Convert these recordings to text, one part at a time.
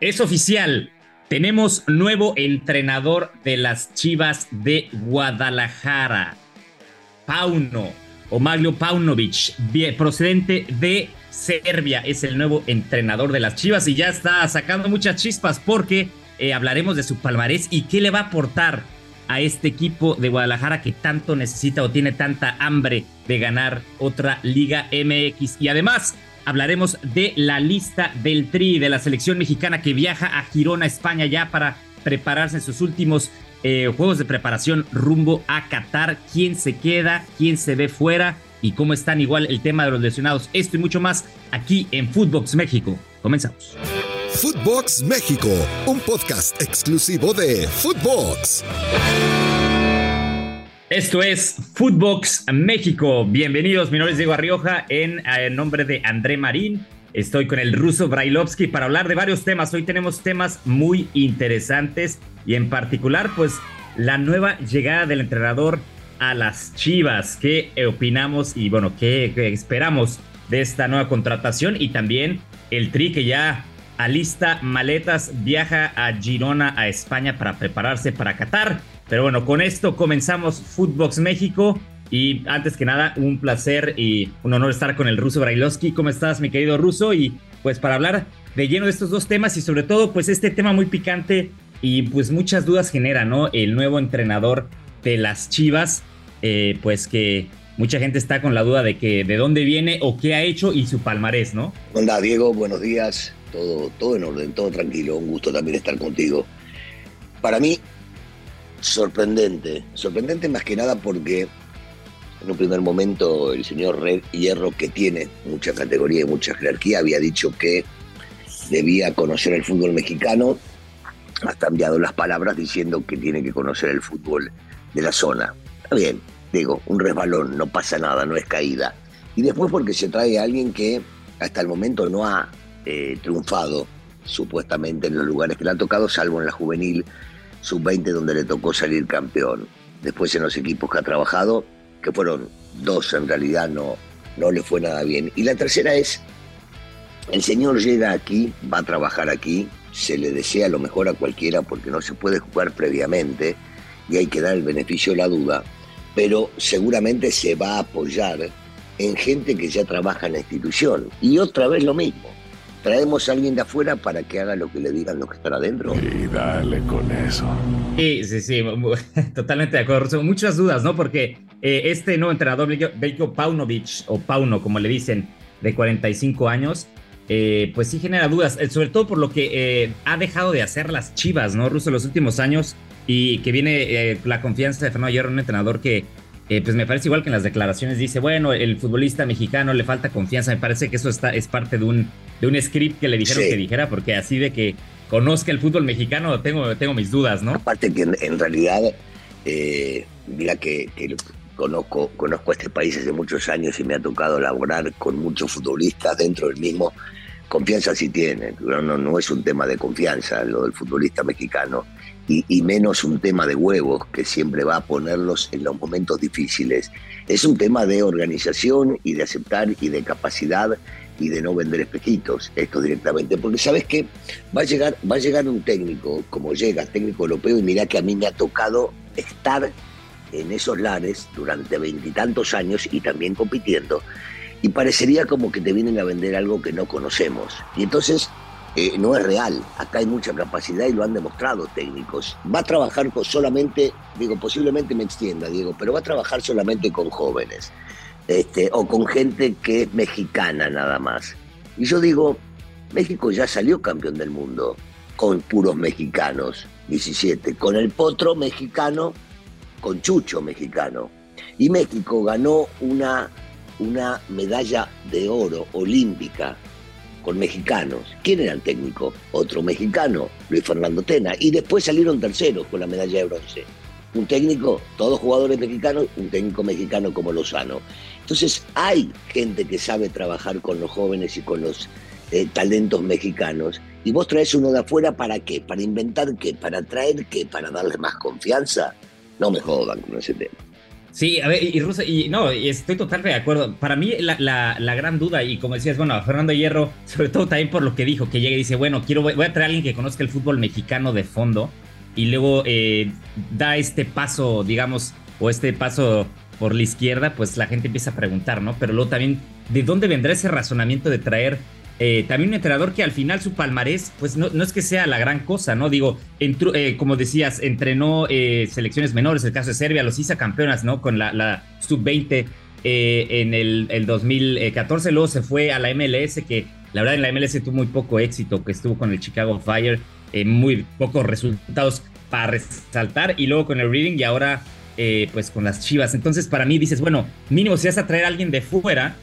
Es oficial. Tenemos nuevo entrenador de las Chivas de Guadalajara. Pauno, o Maglio Paunovic, procedente de Serbia, es el nuevo entrenador de las Chivas y ya está sacando muchas chispas porque eh, hablaremos de su palmarés y qué le va a aportar a este equipo de Guadalajara que tanto necesita o tiene tanta hambre de ganar otra Liga MX. Y además hablaremos de la lista del Tri de la selección mexicana que viaja a Girona, España, ya para prepararse en sus últimos eh, juegos de preparación rumbo a Qatar. ¿Quién se queda? ¿Quién se ve fuera? Y cómo están igual el tema de los lesionados. Esto y mucho más aquí en Footbox México. Comenzamos. Footbox México, un podcast exclusivo de Footbox. Esto es Footbox México. Bienvenidos, mi nombre es Diego Arrioja en, en nombre de André Marín. Estoy con el ruso Brailovsky para hablar de varios temas. Hoy tenemos temas muy interesantes y en particular, pues, la nueva llegada del entrenador a las Chivas. ¿Qué opinamos y, bueno, qué, esperamos de esta nueva contratación? Y también el Tri que ya alista maletas, viaja a Girona, a España, para prepararse para Qatar. Pero bueno, con esto comenzamos Footbox México. Y antes que nada, un placer y un honor estar con el ruso Brailovsky. ¿Cómo estás, mi querido ruso? Y pues para hablar de lleno de estos dos temas y sobre todo, pues este tema muy picante y pues muchas dudas genera, ¿no? El nuevo entrenador de las Chivas, eh, pues que mucha gente está con la duda de que de dónde viene o qué ha hecho y su palmarés, ¿no? Hola, Diego, buenos días. Todo, todo en orden, todo tranquilo. Un gusto también estar contigo. Para mí, sorprendente. Sorprendente más que nada porque en un primer momento el señor Red Hierro, que tiene mucha categoría y mucha jerarquía, había dicho que debía conocer el fútbol mexicano. Ha cambiado las palabras diciendo que tiene que conocer el fútbol de la zona. Está bien, digo, un resbalón, no pasa nada, no es caída. Y después porque se trae a alguien que hasta el momento no ha eh, triunfado supuestamente en los lugares que le ha tocado, salvo en la juvenil sub-20 donde le tocó salir campeón. Después en los equipos que ha trabajado, que fueron dos en realidad, no, no le fue nada bien. Y la tercera es, el señor llega aquí, va a trabajar aquí, se le desea lo mejor a cualquiera porque no se puede jugar previamente y hay que dar el beneficio de la duda, pero seguramente se va a apoyar en gente que ya trabaja en la institución. Y otra vez lo mismo traemos a alguien de afuera para que haga lo que le digan los que están adentro. Y dale con eso. Sí, sí, sí, totalmente de acuerdo. Muchas dudas, ¿no? Porque eh, este nuevo entrenador, Belko Paunovic, o Pauno, como le dicen, de 45 años, eh, pues sí genera dudas, eh, sobre todo por lo que ha dejado de hacer las chivas, ¿no? Ruso en los últimos años y que viene la confianza de Fernando Hierro, un entrenador que eh, pues me parece igual que en las declaraciones dice, bueno, el futbolista mexicano le falta confianza. Me parece que eso está, es parte de un, de un script que le dijeron que dijera, porque así de que conozca el fútbol mexicano tengo, tengo mis dudas, ¿no? Aparte que en, realidad, eh, mira que, conozco, conozco este país hace muchos años y me ha tocado laborar con muchos futbolistas dentro del mismo. Confianza sí tiene, no, no es un tema de confianza lo del futbolista mexicano y, menos un tema de huevos que siempre va a ponerlos en los momentos difíciles. Es un tema de organización y de aceptar y de capacidad y de no vender espejitos, esto directamente, porque sabes que va a llegar, va a llegar un técnico, como llega, técnico europeo, y mira que a mí me ha tocado estar en esos lares durante veintitantos años y también compitiendo, y parecería como que te vienen a vender algo que no conocemos. Y entonces eh, no es real. Acá hay mucha capacidad y lo han demostrado técnicos. Va a trabajar con solamente, digo, posiblemente me extienda, Diego, pero va a trabajar solamente con jóvenes este, o con gente que es mexicana nada más. Y yo digo, México ya salió campeón del mundo con puros mexicanos, 17, con el potro mexicano, con Chucho mexicano. Y México ganó una, una medalla de oro olímpica con mexicanos. ¿Quién era el técnico? Otro mexicano, Luis Fernando Tena. Y después salieron terceros con la medalla de bronce. Un técnico, todos jugadores mexicanos, un técnico mexicano como Lozano. Entonces hay gente que sabe trabajar con los jóvenes y con los eh, talentos mexicanos. Y vos traes uno de afuera para qué? Para inventar qué? Para traer qué? Para darle más confianza. No me jodan con ese tema. Sí, a ver, y, Russo, y no, estoy totalmente de acuerdo. Para mí la, gran duda, y como decías, bueno, Fernando Hierro, sobre todo también por lo que dijo, que llega y dice, bueno, quiero, voy a traer a alguien que conozca el fútbol mexicano de fondo, y luego eh, da este paso, digamos, o este paso por la izquierda, pues la gente empieza a preguntar, ¿no? Pero luego también, ¿de dónde vendrá ese razonamiento de traer eh, también un entrenador que al final su palmarés, pues no, no es que sea la gran cosa, ¿no? Digo, eh, como decías, entrenó eh, selecciones menores, el caso de Serbia, los hizo campeonas, ¿no? Con la, sub-20 en el, el, 2014, luego se fue a la MLS, que la verdad en la MLS tuvo muy poco éxito, que estuvo con el Chicago Fire, muy pocos resultados para resaltar, y luego con el Reading y ahora pues con las Chivas. Entonces para mí dices, bueno, mínimo si vas a traer a alguien de fuera,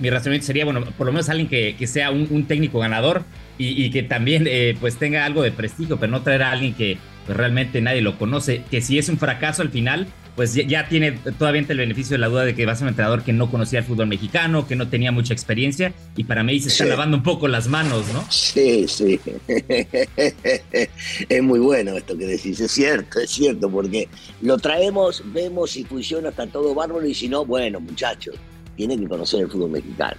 mi razonamiento sería, bueno, por lo menos alguien que, sea un, técnico ganador y, que también eh, pues tenga algo de prestigio, pero no traer a alguien que pues, realmente nadie lo conoce, que si es un fracaso al final, pues ya, tiene todavía el beneficio de la duda de que va a ser un entrenador que no conocía el fútbol mexicano, que no tenía mucha experiencia y para mí se está lavando un poco las manos, ¿no? Sí, sí. es muy bueno esto que decís, es cierto, es cierto, porque lo traemos, vemos si funciona, está todo bárbaro y si no, bueno, muchachos tiene que conocer el fútbol mexicano.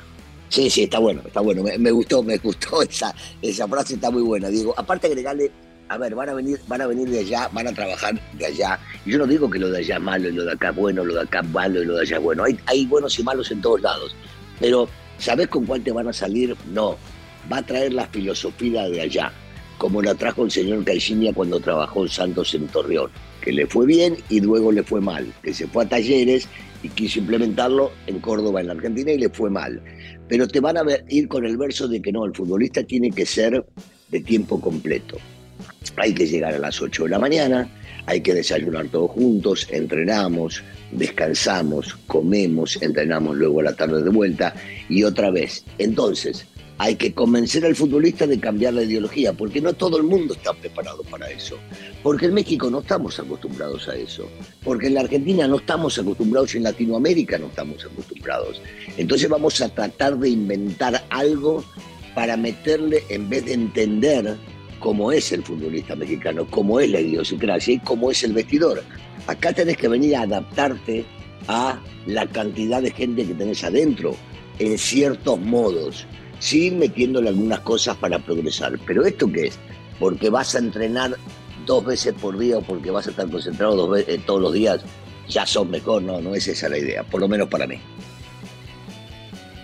Sí, sí, está bueno, está bueno. Me, gustó, me gustó esa, esa frase, está muy buena. Digo, aparte agregarle, a ver, van a venir, van a venir de allá, van a trabajar de allá. Y yo no digo que lo de allá es malo y lo de acá es bueno, lo de acá es malo y lo de allá es bueno. Hay, buenos y malos en todos lados. Pero, ¿sabés con cuál te van a salir? No. Va a traer la filosofía de allá, como la trajo el señor Caixinha cuando trabajó en Santos en Torreón, que le fue bien y luego le fue mal, que se fue a talleres y quiso implementarlo en Córdoba, en la Argentina, y le fue mal. Pero te van a ir con el verso de que no, el futbolista tiene que ser de tiempo completo. Hay que llegar a las 8 de la mañana, hay que desayunar todos juntos, entrenamos, descansamos, comemos, entrenamos luego a la tarde de vuelta y otra vez. Entonces, hay que convencer al futbolista de cambiar la ideología, porque no todo el mundo está preparado para eso. Porque en México no estamos acostumbrados a eso. Porque en la Argentina no estamos acostumbrados, en Latinoamérica no estamos acostumbrados. Entonces vamos a tratar de inventar algo para meterle, en vez de entender cómo es el futbolista mexicano, cómo es la idiosincrasia y cómo es el vestidor. Acá tenés que venir a adaptarte a la cantidad de gente que tenés adentro, en ciertos modos sí metiéndole algunas cosas para progresar. Pero ¿esto qué es? Porque vas a entrenar dos veces por día o porque vas a estar concentrado eh, todos los días, ya sos mejor. No, no es esa la idea, por lo menos para mí.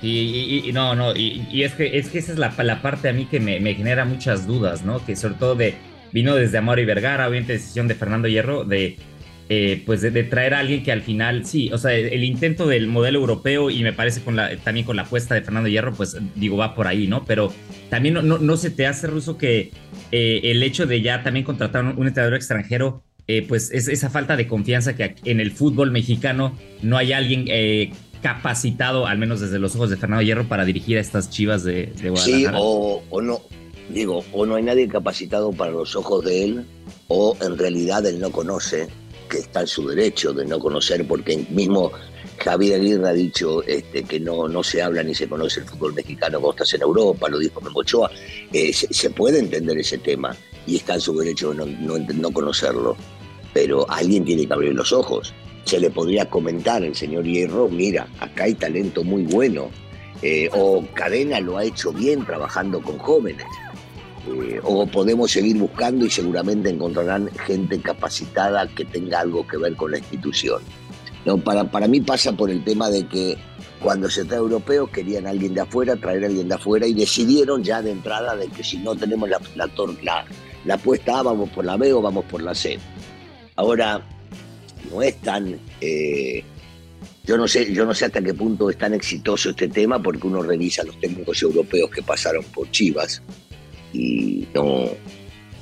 Y, no, no, y, es, que, es que esa es la, la parte a mí que me, me, genera muchas dudas, ¿no? Que sobre todo de, vino desde Amor y Vergara, obviamente decisión de Fernando Hierro, de eh, pues de, traer a alguien que al final, sí, o sea, el, intento del modelo europeo y me parece con la, también con la apuesta de Fernando Hierro, pues digo, va por ahí, ¿no? Pero también no, no, se te hace, Ruso, que eh, el hecho de ya también contratar un, entrenador extranjero, eh, pues es esa falta de confianza que en el fútbol mexicano no hay alguien capacitado, al menos desde los ojos de Fernando Hierro, para dirigir a estas chivas de, de Guadalajara. Sí, o, o no, digo, o no hay nadie capacitado para los ojos de él, o en realidad él no conoce que está en su derecho de no conocer, porque mismo Javier Aguirre ha dicho este, que no, no se habla ni se conoce el fútbol mexicano cuando estás en Europa, lo dijo Memochoa. Eh, se, puede entender ese tema y está en su derecho de no, no, conocerlo, pero alguien tiene que abrir los ojos. Se le podría comentar al señor Hierro, mira, acá hay talento muy bueno, eh, o Cadena lo ha hecho bien trabajando con jóvenes. Eh, o podemos seguir buscando y seguramente encontrarán gente capacitada que tenga algo que ver con la institución. No, para, para mí pasa por el tema de que cuando se trae europeos querían a alguien de afuera, traer a alguien de afuera y decidieron ya de entrada de que si no tenemos la, la, la, la apuesta A, vamos por la B o vamos por la C. Ahora, no es tan... Eh, yo no, sé, yo no sé hasta qué punto es tan exitoso este tema porque uno revisa los técnicos europeos que pasaron por Chivas y no,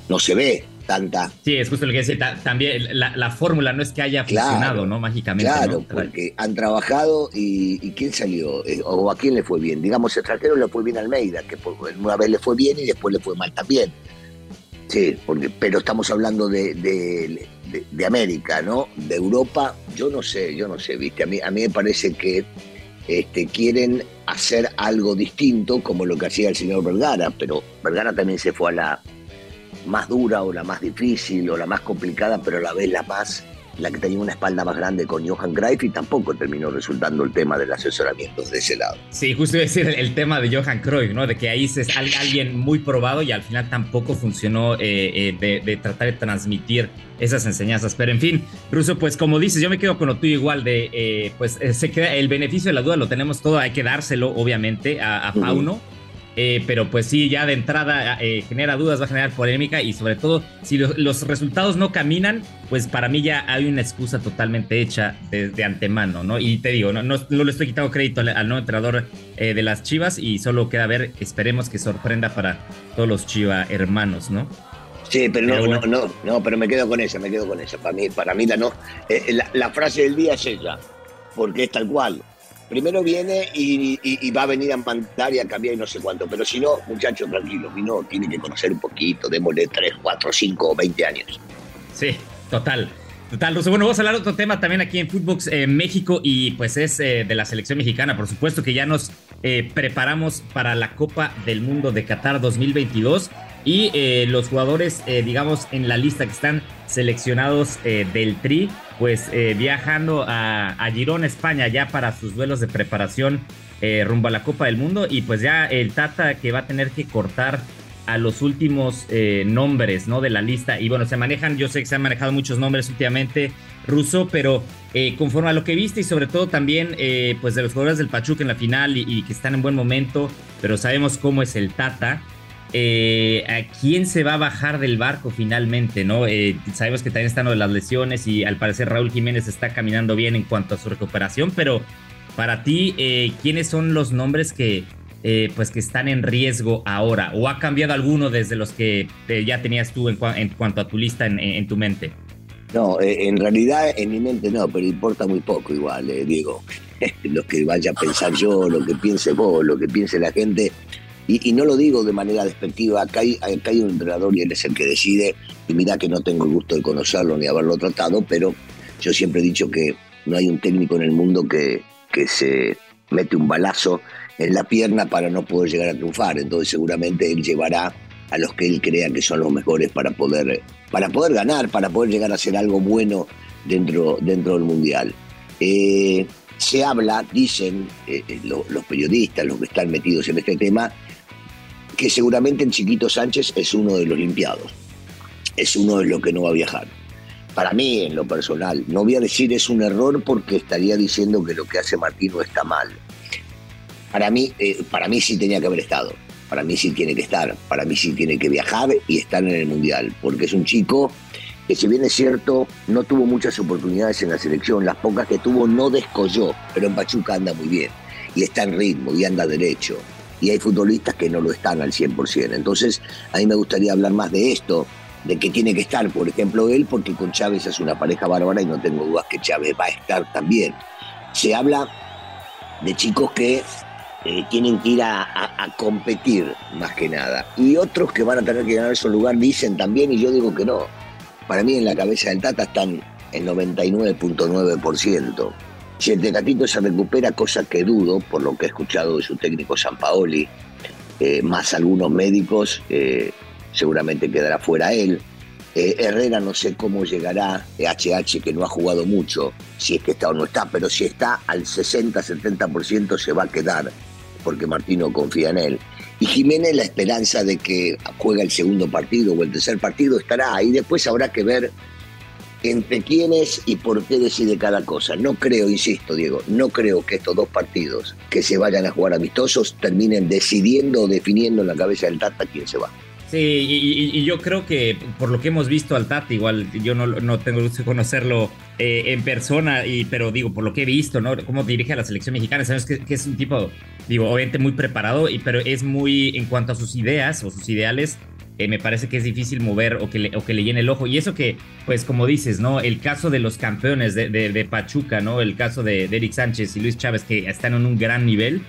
no se ve tanta. Sí, es justo lo que decía. También la, fórmula no es que haya funcionado, ¿no? Mágicamente. Claro, porque han trabajado y, ¿quién salió? Eh, ¿O a quién le fue bien? Digamos, extranjero le fue bien a Almeida, que una vez le fue bien y después le fue mal también. Sí, porque, pero estamos hablando de, América, ¿no? De Europa, yo no sé, yo no sé, ¿viste? A mí, a mí me parece que este, quieren hacer algo distinto como lo que hacía el señor Vergara, pero Vergara también se fue a la más dura o la más difícil o la más complicada, pero a la vez la más la que tenía una espalda más grande con Johan Greif y tampoco terminó resultando el tema del asesoramiento de ese lado. Sí, justo decir el, tema de Johan Cruyff, ¿no? De que ahí es alguien muy probado y al final tampoco funcionó eh, eh, de, tratar de transmitir esas enseñanzas. Pero en fin, Russo, pues como dices, yo me quedo con lo tuyo igual de, eh, pues se queda, el beneficio de la duda lo tenemos todo, hay que dárselo obviamente a, a Pauno. Eh, pero pues sí, ya de entrada eh, genera dudas, va a generar polémica y sobre todo si los resultados no caminan, pues para mí ya hay una excusa totalmente hecha de, antemano, ¿no? Y te digo, no, no, le estoy quitando crédito al, nuevo entrenador eh, de las Chivas y solo queda ver, esperemos que sorprenda para todos los Chiva hermanos, ¿no? Sí, pero, no, no, no, no, pero me quedo con esa, me quedo con esa. Para mí, para mí la no. la, la frase del día es ella, porque es tal cual primero viene y, va a venir a mandar y a cambiar y no sé cuánto. Pero si no, muchachos, tranquilos, vino, tiene que conocer un poquito, démosle 3, 4, 5 o 20 años. Sí, total. Total, Ruso. Bueno, vamos a hablar de otro tema también aquí en Footbox eh, México y pues es eh, de la selección mexicana. Por supuesto que ya nos eh, preparamos para la Copa del Mundo de Qatar 2022 y eh, los jugadores, digamos, en la lista que están seleccionados del Tri pues eh, viajando a, a, Girón, España, ya para sus duelos de preparación eh, rumbo a la Copa del Mundo. Y pues ya el Tata que va a tener que cortar a los últimos eh, nombres ¿no? de la lista. Y bueno, se manejan, yo sé que se han manejado muchos nombres últimamente ruso, pero conforme a lo que viste y sobre todo también pues de los jugadores del Pachuca en la final y que están en buen momento, pero sabemos cómo es el Tata. Eh, a quién se va a bajar del barco finalmente, ¿no? Eh, sabemos que también están las lesiones y al parecer Raúl Jiménez está caminando bien en cuanto a su recuperación, pero para ti, eh, ¿quiénes son los nombres que, pues que están en riesgo ahora? ¿O ha cambiado alguno desde los que ya tenías tú en, cuanto a tu lista en, tu mente? No, en realidad en mi mente no, pero importa muy poco igual, Diego. lo que vaya a pensar yo, lo que piense vos, lo que piense la gente, y, no lo digo de manera despectiva, acá hay, un entrenador y él es el que decide, y mira que no tengo el gusto de conocerlo ni haberlo tratado, pero yo siempre he dicho que no hay un técnico en el mundo que, que se mete un balazo en la pierna para no poder llegar a triunfar, entonces seguramente él llevará a los que él crea que son los mejores para poder, para poder ganar, para poder llegar a hacer algo bueno dentro, dentro del Mundial. Eh, se habla, dicen eh, eh, los periodistas, los que están metidos en este tema, que seguramente en Chiquito Sánchez es uno de los limpiados, es uno de los que no va a viajar. Para mí, en lo personal, no voy a decir es un error porque estaría diciendo que lo que hace Martino está mal. Para mí, eh, para mí sí tenía que haber estado, para mí sí tiene que estar, para mí sí tiene que viajar y estar en el Mundial, porque es un chico que si bien es cierto, no tuvo muchas oportunidades en la selección, las pocas que tuvo no descolló, pero en Pachuca anda muy bien. Y está en ritmo y anda derecho y hay futbolistas que no lo están al 100%. Entonces, a mí me gustaría hablar más de esto, de que tiene que estar, por ejemplo, él, porque con Chávez es una pareja bárbara y no tengo dudas que Chávez va a estar también. Se habla de chicos que eh, tienen que ir a, competir más que nada. Y otros que van a tener que ganar su lugar dicen también, y yo digo que no. Para mí en la cabeza del Tata están el 99.9%. Si el Tecatito se recupera, cosa que dudo, por lo que he escuchado de su técnico San Paoli, eh, más algunos médicos, eh, seguramente quedará fuera él. Eh, Herrera no sé cómo llegará, HH que no ha jugado mucho, si es que está o no está, pero si está al 60-70% se va a quedar, porque Martino confía en él. Y Jiménez la esperanza de que juegue el segundo partido o el tercer partido estará, y después habrá que ver entre quiénes y por qué decide cada cosa. No creo, insisto, Diego, no creo que estos dos partidos que se vayan a jugar amistosos terminen decidiendo o definiendo en la cabeza del Tata quién se va. Sí, y, yo creo que por lo que hemos visto al Tata, igual yo no, no tengo gusto de conocerlo eh, en persona, pero digo, por lo que he visto, ¿no? Cómo dirige a la selección mexicana, sabes que, es un tipo, digo, obviamente muy preparado, pero es muy, en cuanto a sus ideas o sus ideales, eh, me parece que es difícil mover o que, le, o que le llene el ojo. Y eso que, pues como dices, ¿no? El caso de los campeones de, Pachuca, ¿no? El caso de, Eric Sánchez y Luis Chávez que están en un gran nivel,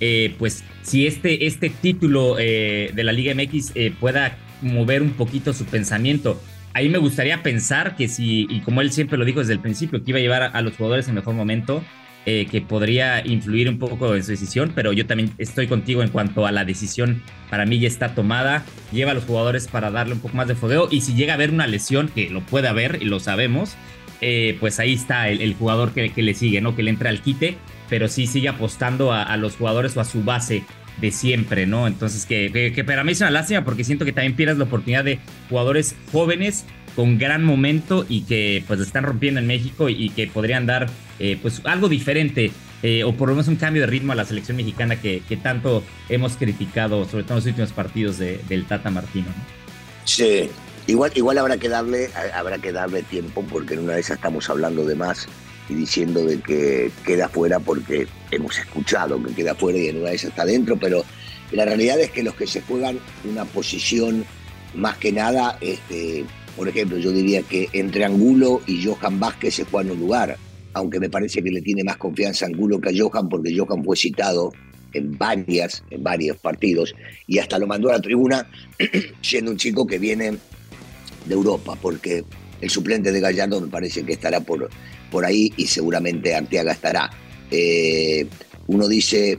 eh, pues si este, este título eh, de la Liga MX pueda mover un poquito su pensamiento. Ahí me gustaría pensar que si, y como él siempre lo dijo desde el principio, que iba a llevar a, a los jugadores en mejor momento, eh, que podría influir un poco en su decisión, pero yo también estoy contigo en cuanto a la decisión. Para mí ya está tomada. Lleva a los jugadores para darle un poco más de fogueo. Y si llega a haber una lesión, que lo puede haber y lo sabemos, eh, pues ahí está el, jugador que, le sigue, ¿no? Que le entra al quite, pero sí sigue apostando a, los jugadores o a su base de siempre, ¿no? Entonces, que, que, para mí es una lástima porque siento que también pierdes la oportunidad de jugadores jóvenes con gran momento y que pues están rompiendo en México y, que podrían dar eh, pues algo diferente eh, o por lo menos un cambio de ritmo a la selección mexicana que, tanto hemos criticado, sobre todo en los últimos partidos del Tata Martino. Sí, igual, igual habrá que darle, habrá que darle tiempo porque en una de esas estamos hablando de más y diciendo de que queda fuera porque hemos escuchado que queda fuera y en una de está dentro, pero la realidad es que los que se juegan una posición más que nada, este, por ejemplo, yo diría que entre Angulo y Johan Vázquez se juegan un lugar aunque me parece que le tiene más confianza Angulo que a Johan, porque Johan fue citado en varias, en varios partidos, y hasta lo mandó a la tribuna, siendo un chico que viene de Europa, porque el suplente de Gallardo me parece que estará por, por ahí y seguramente Arteaga estará. Eh, uno dice,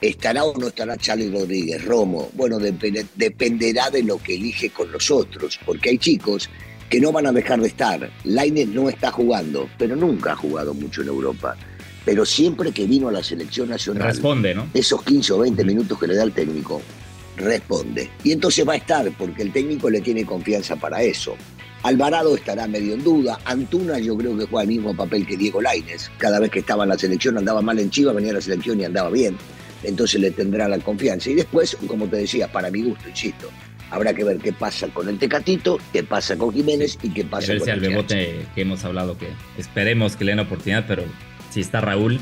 ¿estará o no estará Charlie Rodríguez? Romo, bueno, dependerá de lo que elige con los otros, porque hay chicos que no van a dejar de estar. Laine no está jugando, pero nunca ha jugado mucho en Europa. Pero siempre que vino a la selección nacional, responde, ¿no? Esos 15 o 20 minutos que le da el técnico, responde. Y entonces va a estar, porque el técnico le tiene confianza para eso. Alvarado estará medio en duda. Antuna yo creo que juega el mismo papel que Diego Laines. Cada vez que estaba en la selección andaba mal en Chivas, venía a la selección y andaba bien. Entonces le tendrá la confianza. Y después, como te decía, para mi gusto, insisto, Habrá que ver qué pasa con el Tecatito, qué pasa con Jiménez y qué pasa con el Bebote que hemos hablado, que esperemos que le den la oportunidad, pero si está Raúl,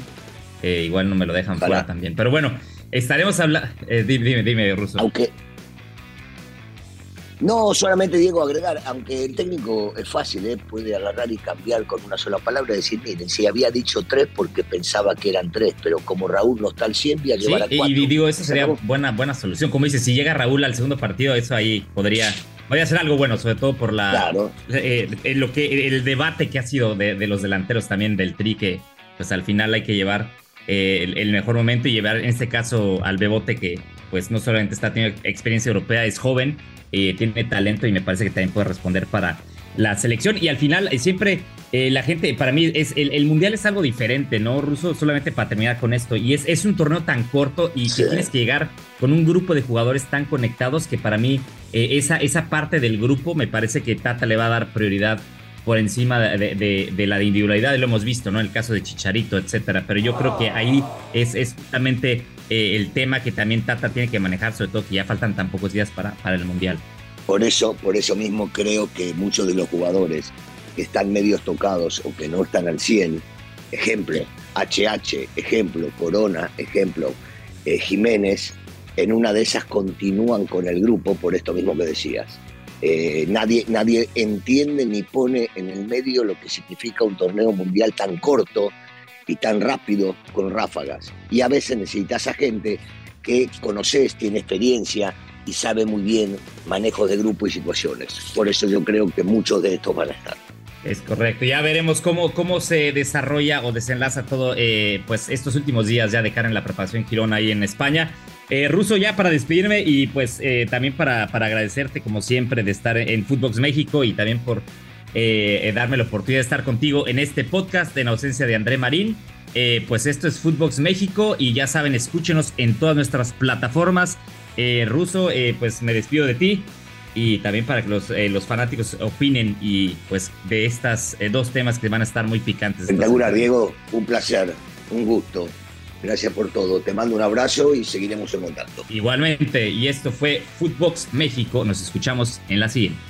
eh, igual no me lo dejan fuera también. Pero bueno, estaremos hablando. Eh, dime, dime, dime, Russo. Aunque, no, solamente Diego agregar, aunque el técnico es fácil, ¿eh? puede agarrar y cambiar con una sola palabra decir, miren, si había dicho tres porque pensaba que eran tres, pero como Raúl no está al 100, voy a llevar a cuatro. Y digo, esa sería buena, buena solución. Como dices, si llega Raúl al segundo partido, eso ahí podría, podría ser algo bueno, sobre todo por la claro. Eh, eh, lo que el debate que ha sido de, los delanteros también del Tri, que pues al final hay que llevar el, el, mejor momento y llevar en este caso al Bebote que pues no solamente está teniendo experiencia europea, es joven, eh, tiene talento y me parece que también puede responder para la selección. Y al final, eh, siempre eh, la gente, para mí, es el, mundial es algo diferente, ¿no? Ruso, solamente para terminar con esto. Y es, es un torneo tan corto y que tienes que llegar con un grupo de jugadores tan conectados que para mí, esa, esa parte del grupo me parece que Tata le va a dar prioridad por encima de, la de individualidad, lo hemos visto, ¿no? El caso de Chicharito, etcétera. Pero yo creo que ahí es, es justamente eh, el tema que también Tata tiene que manejar, sobre todo que ya faltan tan pocos días para, para el Mundial. Por eso, por eso mismo creo que muchos de los jugadores que están medios tocados o que no están al 100, ejemplo, HH, ejemplo, Corona, ejemplo, eh, Jiménez, en una de esas continúan con el grupo por esto mismo que decías. Eh, nadie, nadie entiende ni pone en el medio lo que significa un torneo mundial tan corto y tan rápido con ráfagas. Y a veces necesitas a gente que conoces, tiene experiencia y sabe muy bien manejo de grupo y situaciones. Por eso yo creo que muchos de estos van a estar. Es correcto. Ya veremos cómo, cómo se desarrolla o desenlaza todo eh, pues estos últimos días ya de cara en la preparación Girona ahí en España. Eh, Ruso, ya para despedirme y pues eh, también para, para agradecerte como siempre de estar en Footbox México y también por eh, eh, darme la oportunidad de estar contigo en este podcast en ausencia de André Marín. Eh, pues esto es Footbox México y ya saben, escúchenos en todas nuestras plataformas. Ruso, pues me despido de ti y también para que los, los fanáticos opinen y pues de estas dos temas que van a estar muy picantes. Espectacular, Diego, un placer, un gusto. Gracias por todo. Te mando un abrazo y seguiremos en contacto. Igualmente, y esto fue Footbox México. Nos escuchamos en la siguiente.